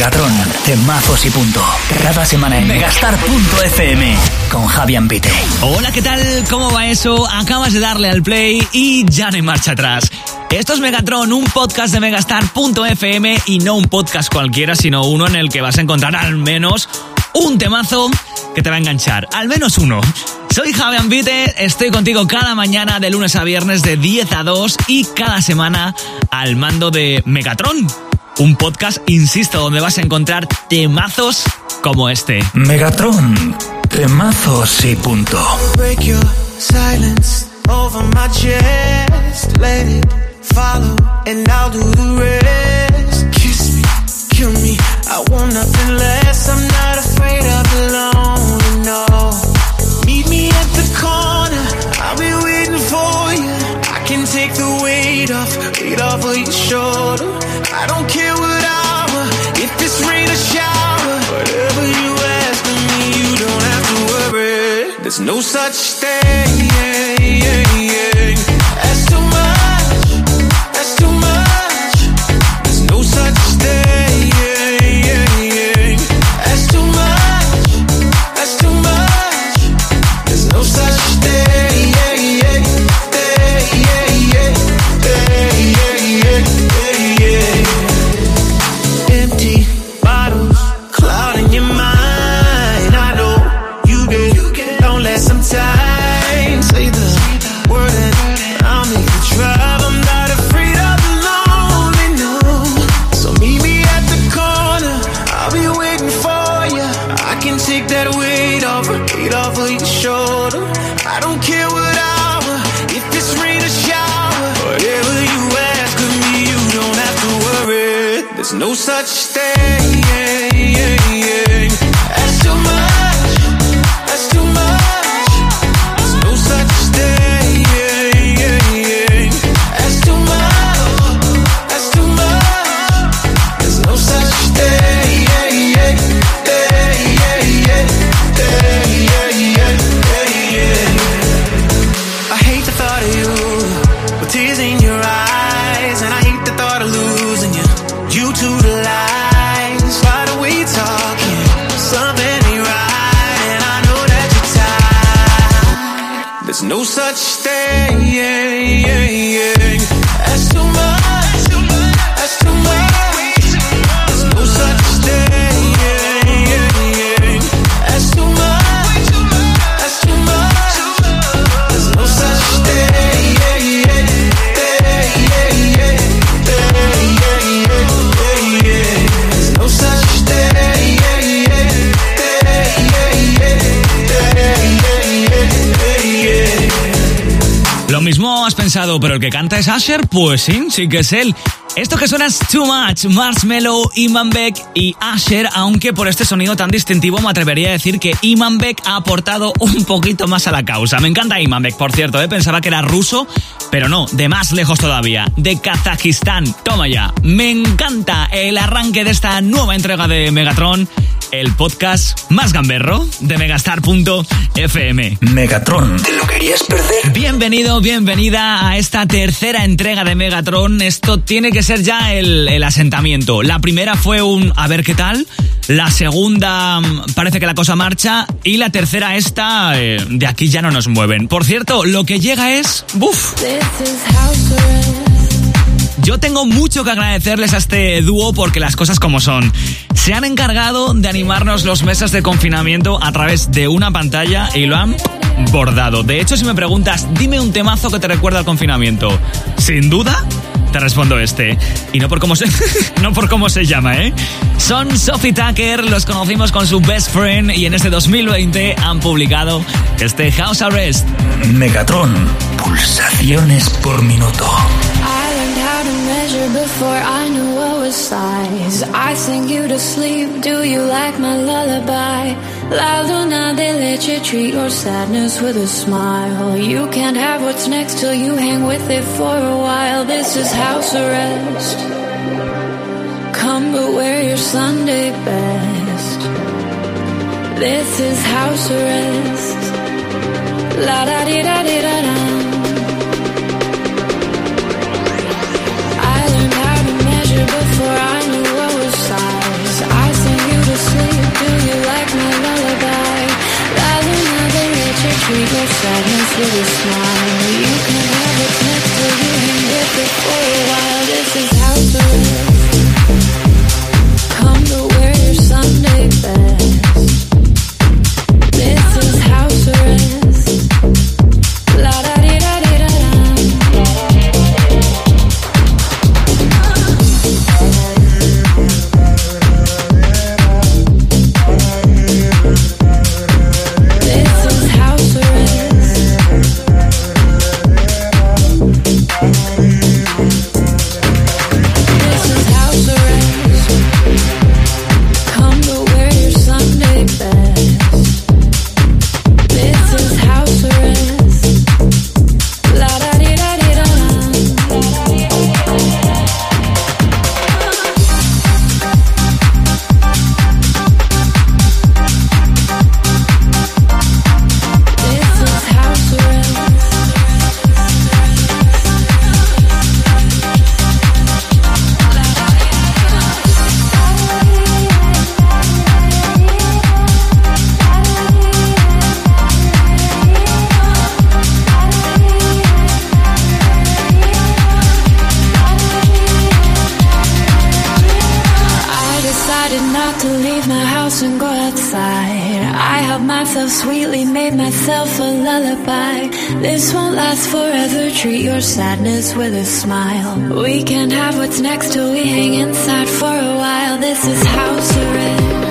Megatron, temazos y punto. Cada semana en megastar.fm con Javier Pite. Hola, ¿qué tal? ¿Cómo va eso? Acabas de darle al play y ya no hay marcha atrás. Esto es Megatron, un podcast de megastar.fm y no un podcast cualquiera, sino uno en el que vas a encontrar al menos un temazo que te va a enganchar. Al menos uno. Soy Javier Vite, estoy contigo cada mañana de lunes a viernes de 10 a 2 y cada semana al mando de Megatron. Un podcast, insisto, donde vas a encontrar temazos como este. Megatron, temazos y punto. Break your silence over my chest. Let it follow, and I'll do the rest. Kiss me, kill me. I want nothing less. I'm not afraid of teasing your pero el que canta es Asher, pues sí, sí que es él. Esto que suena es Too Much, Marshmello, Iman Beck y Asher, aunque por este sonido tan distintivo me atrevería a decir que Iman Beck ha aportado un poquito más a la causa. Me encanta Iman Beck, por cierto, ¿eh? pensaba que era ruso, pero no, de más lejos todavía, de Kazajistán. Toma ya, me encanta el arranque de esta nueva entrega de Megatron, el podcast más gamberro de megastar.fm. Megatron, ¿te lo querías perder? Bienvenido, bienvenida a esta tercera entrega de Megatron. Esto tiene que ser ya el, el, asentamiento. La primera fue un a ver qué tal. La segunda mm, parece que la cosa marcha. Y la tercera esta, eh, de aquí ya no nos mueven. Por cierto, lo que llega es... ¡Buf! Yo tengo mucho que agradecerles a este dúo porque las cosas como son. Se han encargado de animarnos los meses de confinamiento a través de una pantalla y lo han bordado. De hecho, si me preguntas, dime un temazo que te recuerda al confinamiento. Sin duda, te respondo este. Y no por cómo se, no por cómo se llama, ¿eh? Son Sophie Tucker, los conocimos con su best friend y en este 2020 han publicado este House Arrest. Megatron, pulsaciones por minuto. before I what. I sing you to sleep. Do you like my lullaby? La luna de leche, treat your sadness with a smile. You can't have what's next till you hang with it for a while. This is house arrest. Come but wear your Sunday best. This is house arrest. La da di da di da da. to treat your sadness with a smile. You can have it next to you and get the myself sweetly, made myself a lullaby. This won't last forever. Treat your sadness with a smile. We can have what's next till we hang inside for a while. This is house arrest.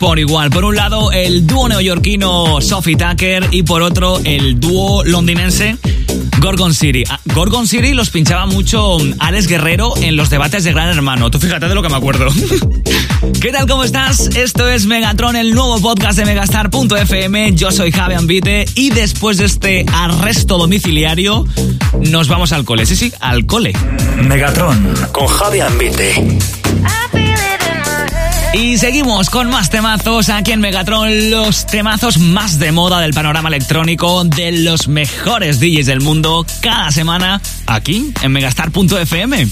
Por igual. Por un lado, el dúo neoyorquino Sophie Tucker y por otro, el dúo londinense Gorgon City. Ah, Gorgon City los pinchaba mucho Alex Guerrero en los debates de Gran Hermano. Tú fíjate de lo que me acuerdo. ¿Qué tal? ¿Cómo estás? Esto es Megatron, el nuevo podcast de Megastar.fm. Yo soy Javi Ambite y después de este arresto domiciliario, nos vamos al cole. Sí, sí, al cole. Megatron con Javi Ambite. Y seguimos con más temazos aquí en Megatron, los temazos más de moda del panorama electrónico de los mejores DJs del mundo cada semana aquí en megastar.fm.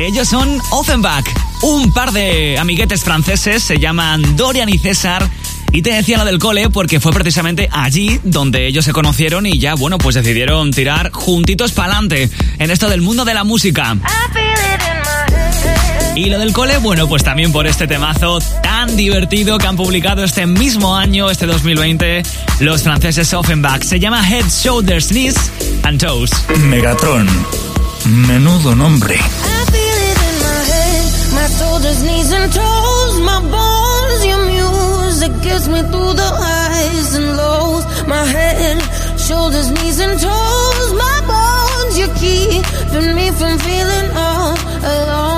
Ellos son Offenbach, un par de amiguetes franceses, se llaman Dorian y César. Y te decía lo del cole porque fue precisamente allí donde ellos se conocieron y ya, bueno, pues decidieron tirar juntitos para adelante en esto del mundo de la música. Y lo del cole, bueno, pues también por este temazo tan divertido que han publicado este mismo año, este 2020, los franceses Offenbach. Se llama Head, Shoulders, Knees and Toes. Megatron. Menudo nombre. I feel it in my head, my shoulders, knees and toes, my bones, your music gets me through the highs and lows. My head, shoulders, knees and toes, my bones, you keeping me from feeling all alone.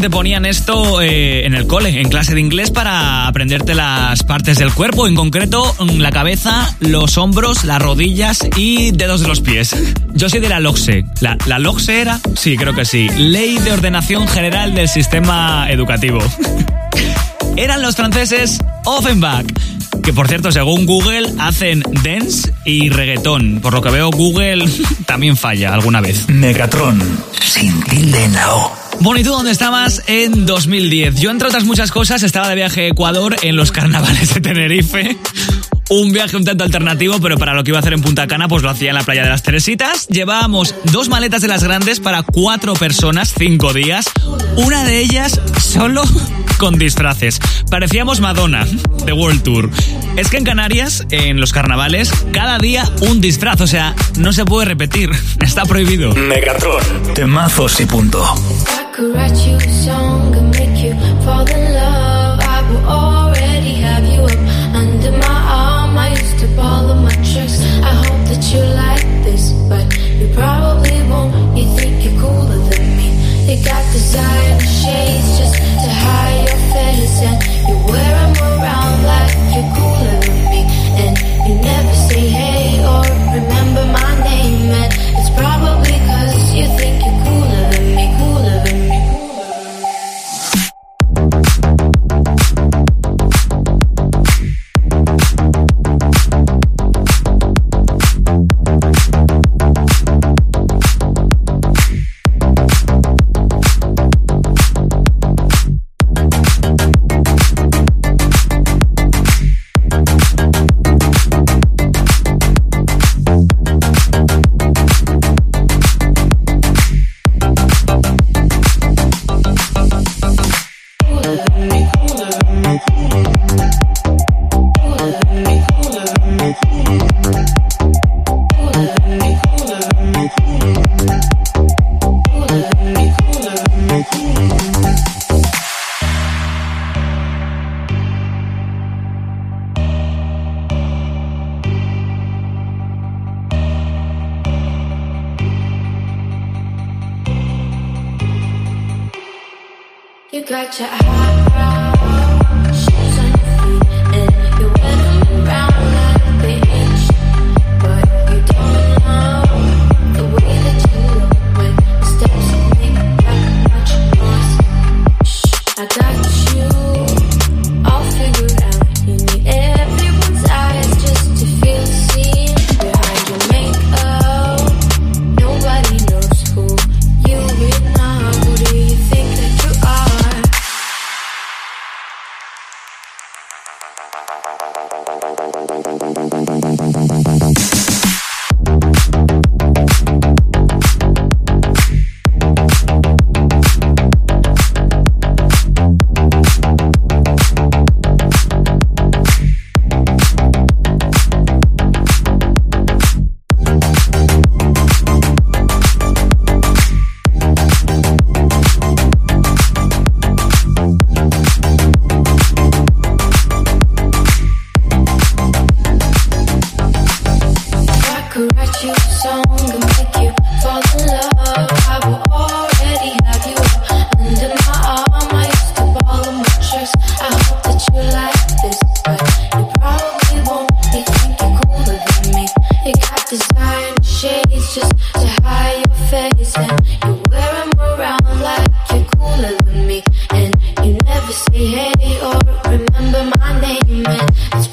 Te ponían esto eh, en el cole, en clase de inglés, para aprenderte las partes del cuerpo, en concreto mm, la cabeza, los hombros, las rodillas y dedos de los pies. Yo soy de la LOGSE. ¿La, la LOGSE era? Sí, creo que sí. Ley de Ordenación General del Sistema Educativo. Eran los franceses Offenbach que por cierto, según Google, hacen dance y reggaetón. Por lo que veo, Google también falla alguna vez. Megatron, sin tilde en la O. Bueno, ¿y dónde estabas en 2010? Yo, entre otras muchas cosas, estaba de viaje a Ecuador en los carnavales de Tenerife. Un viaje un tanto alternativo, pero para lo que iba a hacer en Punta Cana, pues lo hacía en la playa de las Teresitas. Llevábamos dos maletas de las grandes para cuatro personas, cinco días. Una de ellas solo con disfraces. Parecíamos Madonna de World Tour. Es que en Canarias, en los carnavales, cada día un disfraz, o sea, no se puede repetir. Está prohibido. Megatron, temazos y punto. could write you a song and make you fall in love. I would already have you up under my arm. I used to follow my tricks. I hope that you like this, but you probably won't. You think you're cooler than me. You got designer shades just to hide your face, and you wear them around like you're cooler than me, and you never. You got your high remember my name, and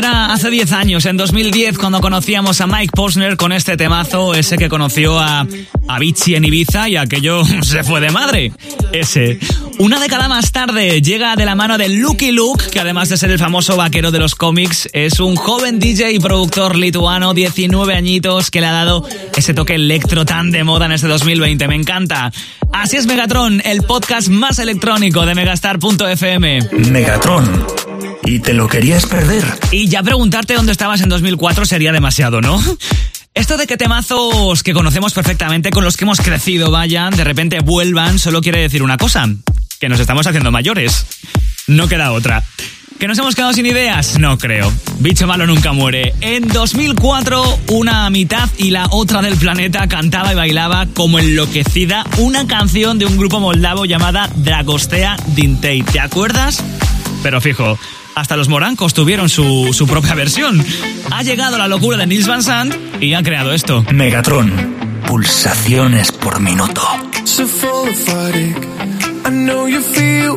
era hace 10 años, en 2010, cuando conocíamos a Mike Posner con este temazo, ese que conoció a Avicii en Ibiza y aquello se fue de madre. Ese. Una década más tarde llega de la mano de Lucky Luke, que además de ser el famoso vaquero de los cómics, es un joven DJ y productor lituano, 19 añitos, que le ha dado ese toque electro tan de moda en este 2020. Me encanta. Así es Megatron, el podcast más electrónico de megastar.fm. Megatron. ¿Y te lo querías perder? Y ya preguntarte dónde estabas en 2004 sería demasiado, ¿no? Esto de que temazos que conocemos perfectamente, con los que hemos crecido, vayan, de repente vuelvan, solo quiere decir una cosa, que nos estamos haciendo mayores. No queda otra. ¿Que nos hemos quedado sin ideas? No creo. Bicho malo nunca muere. En 2004, una mitad y la otra del planeta cantaba y bailaba como enloquecida una canción de un grupo moldavo llamada Dragostea Dintei. ¿Te acuerdas? Pero fijo, hasta los morancos tuvieron su, su propia versión. Ha llegado la locura de Nils Van Sant y ha creado esto. Megatron, pulsaciones por minuto. I know you feel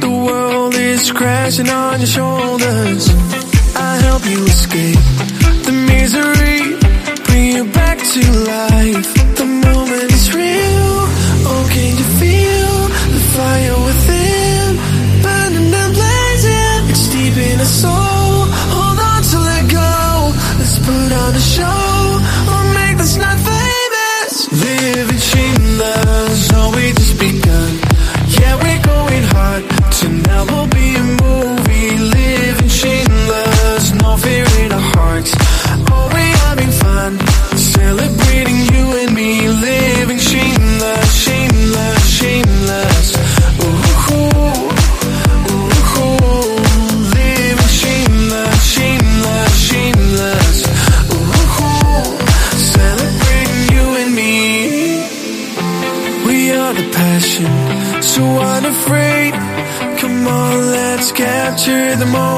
the world is crashing on your shoulders. I help you escape the misery, bring you back to life. The moment is real. Oh, can you feel the fire within, so to the moon.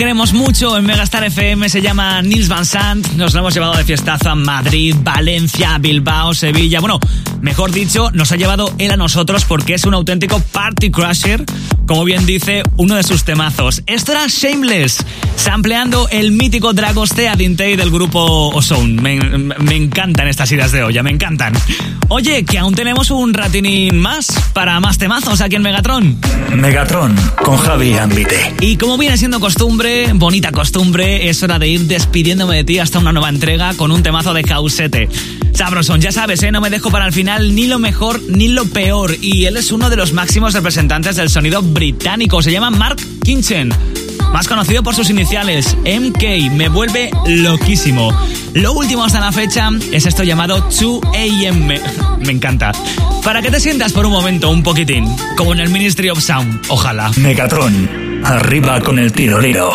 Queremos mucho en Megastar FM, se llama Nils Van Sant. Nos lo hemos llevado de fiestazo a Madrid, Valencia, Bilbao, Sevilla. Bueno, mejor dicho, nos ha llevado él a nosotros porque es un auténtico party crusher. Como bien dice, uno de sus temazos. Esto era Shameless, sampleando el mítico Dragostea Dintei del grupo Ozone. Me, me encantan estas ideas de olla, me encantan. Oye, que aún tenemos un ratinín más para más temazos aquí en Megatron. Megatron, con Javi Ambite. Y como viene siendo costumbre, bonita costumbre, es hora de ir despidiéndome de ti hasta una nueva entrega con un temazo de Causete. Sabrosón, ya sabes, ¿eh? no me dejo para el final ni lo mejor ni lo peor. Y él es uno de los máximos representantes del sonido británico. Se llama Mark Kinchen. Más conocido por sus iniciales, MK, me vuelve loquísimo. Lo último hasta la fecha es esto llamado 2AM. Me, encanta. Para que te sientas por un momento un poquitín, como en el Ministry of Sound, ojalá. Megatron, arriba con el tirolero.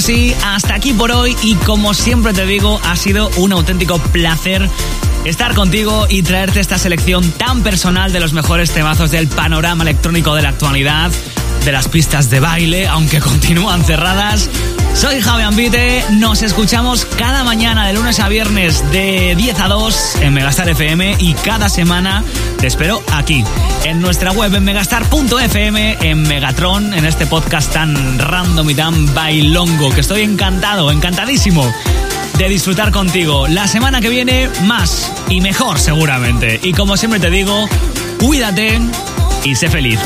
Sí, hasta aquí por hoy y como siempre te digo, ha sido un auténtico placer estar contigo y traerte esta selección tan personal de los mejores temazos del panorama electrónico de la actualidad, de las pistas de baile, aunque continúan cerradas. Soy Javi Ambite, nos escuchamos cada mañana de lunes a viernes de 10 a 2 en Megastar FM y cada semana te espero aquí, en nuestra web en megastar.fm, en Megatron, en este podcast tan random y tan bailongo, que estoy encantado, encantadísimo de disfrutar contigo. La semana que viene, más y mejor seguramente. Y como siempre te digo, cuídate y sé feliz.